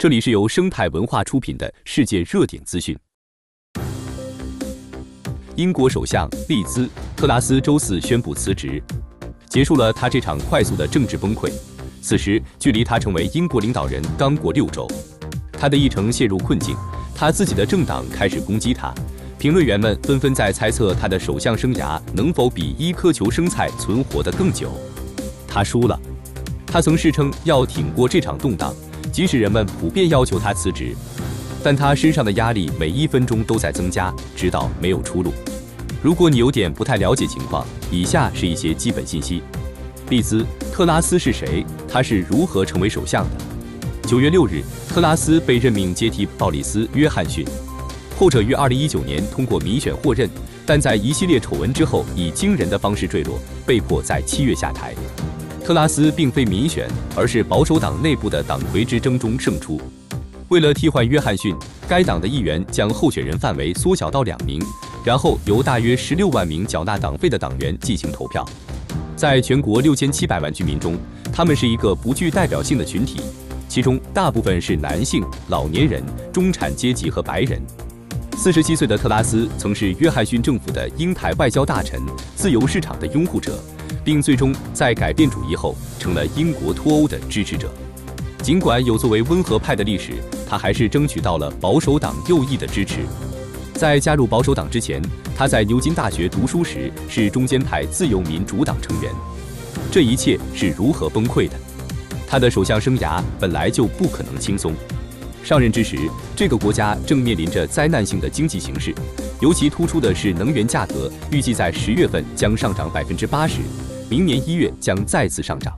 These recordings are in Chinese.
这里是由生态文化出品的世界热点资讯。英国首相利兹·特拉斯周四宣布辞职，结束了他这场快速的政治崩溃。此时，距离他成为英国领导人刚过六周，他的议程陷入困境，他自己的政党开始攻击他。评论员们纷纷在猜测他的首相生涯能否比一颗球生菜存活得更久。他输了，他曾誓称要挺过这场动荡。即使人们普遍要求他辞职，但他身上的压力每一分钟都在增加，直到没有出路。如果你有点不太了解情况，以下是一些基本信息：利兹·特拉斯是谁？他是如何成为首相的？九月六日，特拉斯被任命接替鲍里斯·约翰逊，后者于二零一九年通过民选获任，但在一系列丑闻之后，以惊人的方式坠落，被迫在七月下台。特拉斯并非民选，而是保守党内部的党魁之争中胜出。为了替换约翰逊，该党的议员将候选人范围缩小到两名，然后由大约十六万名缴纳党费的党员进行投票。在全国六千七百万居民中，他们是一个不具代表性的群体，其中大部分是男性、老年人、中产阶级和白人。四十七岁的特拉斯曾是约翰逊政府的英台外交大臣、自由市场的拥护者。并最终在改变主义后成了英国脱欧的支持者。尽管有作为温和派的历史，他还是争取到了保守党右翼的支持。在加入保守党之前，他在牛津大学读书时是中间派自由民主党成员。这一切是如何崩溃的？他的首相生涯本来就不可能轻松。上任之时，这个国家正面临着灾难性的经济形势，尤其突出的是能源价格预计在十月份将上涨百分之八十。明年一月将再次上涨，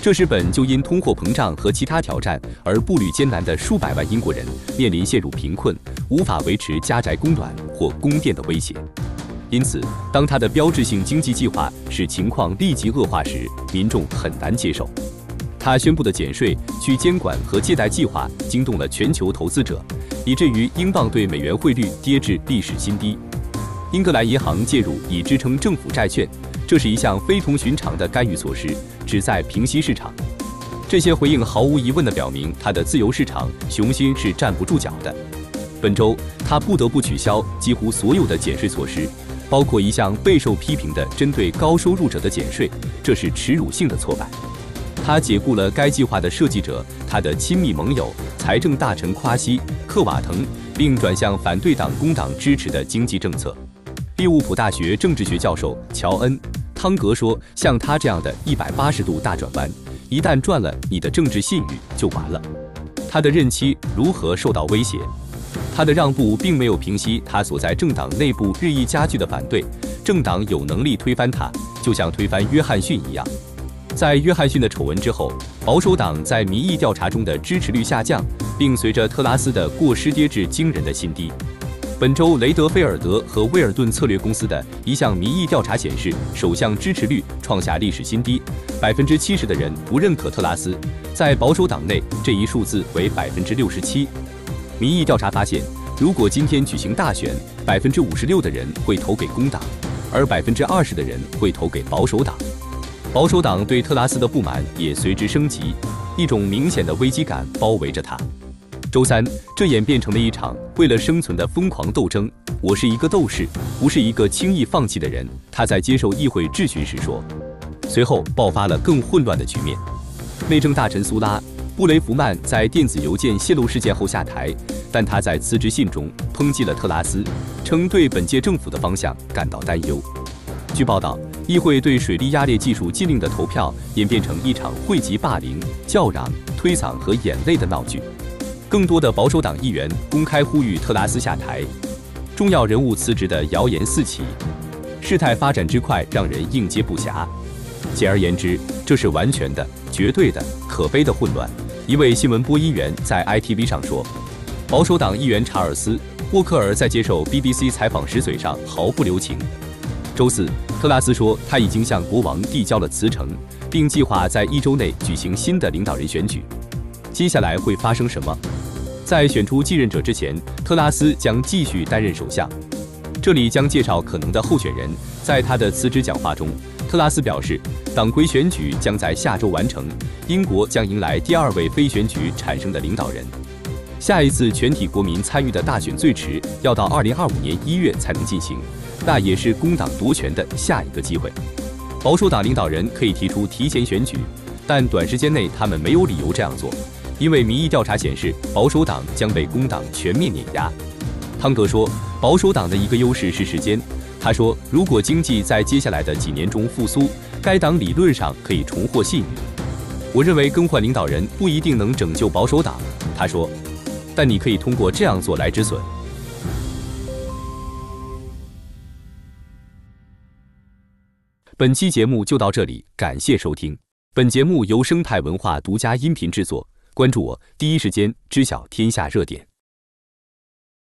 这是本就因通货膨胀和其他挑战而步履艰难的数百万英国人面临陷入贫困、无法维持家宅供暖或供电的威胁。因此，当他的标志性经济计划使情况立即恶化时，民众很难接受。他宣布的减税、去监管和借贷计划惊动了全球投资者，以至于英镑对美元汇率跌至历史新低。英格兰银行介入以支撑政府债券。这是一项非同寻常的干预措施，旨在平息市场。这些回应毫无疑问地表明，他的自由市场雄心是站不住脚的。本周，他不得不取消几乎所有的减税措施，包括一项备受批评的针对高收入者的减税，这是耻辱性的挫败。他解雇了该计划的设计者，他的亲密盟友财政大臣夸西·克瓦腾，并转向反对党工党支持的经济政策。利物浦大学政治学教授乔恩。汤格说：“像他这样的一百八十度大转弯，一旦赚了你的政治信誉，就完了。他的任期如何受到威胁？他的让步并没有平息他所在政党内部日益加剧的反对。政党有能力推翻他，就像推翻约翰逊一样。在约翰逊的丑闻之后，保守党在民意调查中的支持率下降，并随着特拉斯的过失跌至惊人的新低。”本周，雷德菲尔德和威尔顿策略公司的一项民意调查显示，首相支持率创下历史新低，百分之七十的人不认可特拉斯。在保守党内，这一数字为百分之六十七。民意调查发现，如果今天举行大选，百分之五十六的人会投给工党，而百分之二十的人会投给保守党。保守党对特拉斯的不满也随之升级，一种明显的危机感包围着他。周三，这演变成了一场为了生存的疯狂斗争。我是一个斗士，不是一个轻易放弃的人。他在接受议会质询时说。随后爆发了更混乱的局面。内政大臣苏拉·布雷弗曼在电子邮件泄露事件后下台，但他在辞职信中抨击了特拉斯，称对本届政府的方向感到担忧。据报道，议会对水力压裂技术禁令的投票演变成一场汇集霸凌、叫嚷、推搡和眼泪的闹剧。更多的保守党议员公开呼吁特拉斯下台，重要人物辞职的谣言四起，事态发展之快让人应接不暇。简而言之，这是完全的、绝对的、可悲的混乱。一位新闻播音员在 ITV 上说。保守党议员查尔斯·沃克尔在接受 BBC 采访时嘴上毫不留情。周四，特拉斯说他已经向国王递交了辞呈，并计划在一周内举行新的领导人选举。接下来会发生什么？在选出继任者之前，特拉斯将继续担任首相。这里将介绍可能的候选人。在他的辞职讲话中，特拉斯表示，党魁选举将在下周完成，英国将迎来第二位非选举产生的领导人。下一次全体国民参与的大选最迟要到二零二五年一月才能进行，那也是工党夺权的下一个机会。保守党领导人可以提出提前选举，但短时间内他们没有理由这样做，因为民意调查显示保守党将被工党全面碾压。汤格说，保守党的一个优势是时间。他说，如果经济在接下来的几年中复苏，该党理论上可以重获信誉。我认为更换领导人不一定能拯救保守党，他说。但你可以通过这样做来止损。本期节目就到这里，感谢收听。本节目由生态文化独家音频制作。关注我，第一时间知晓天下热点。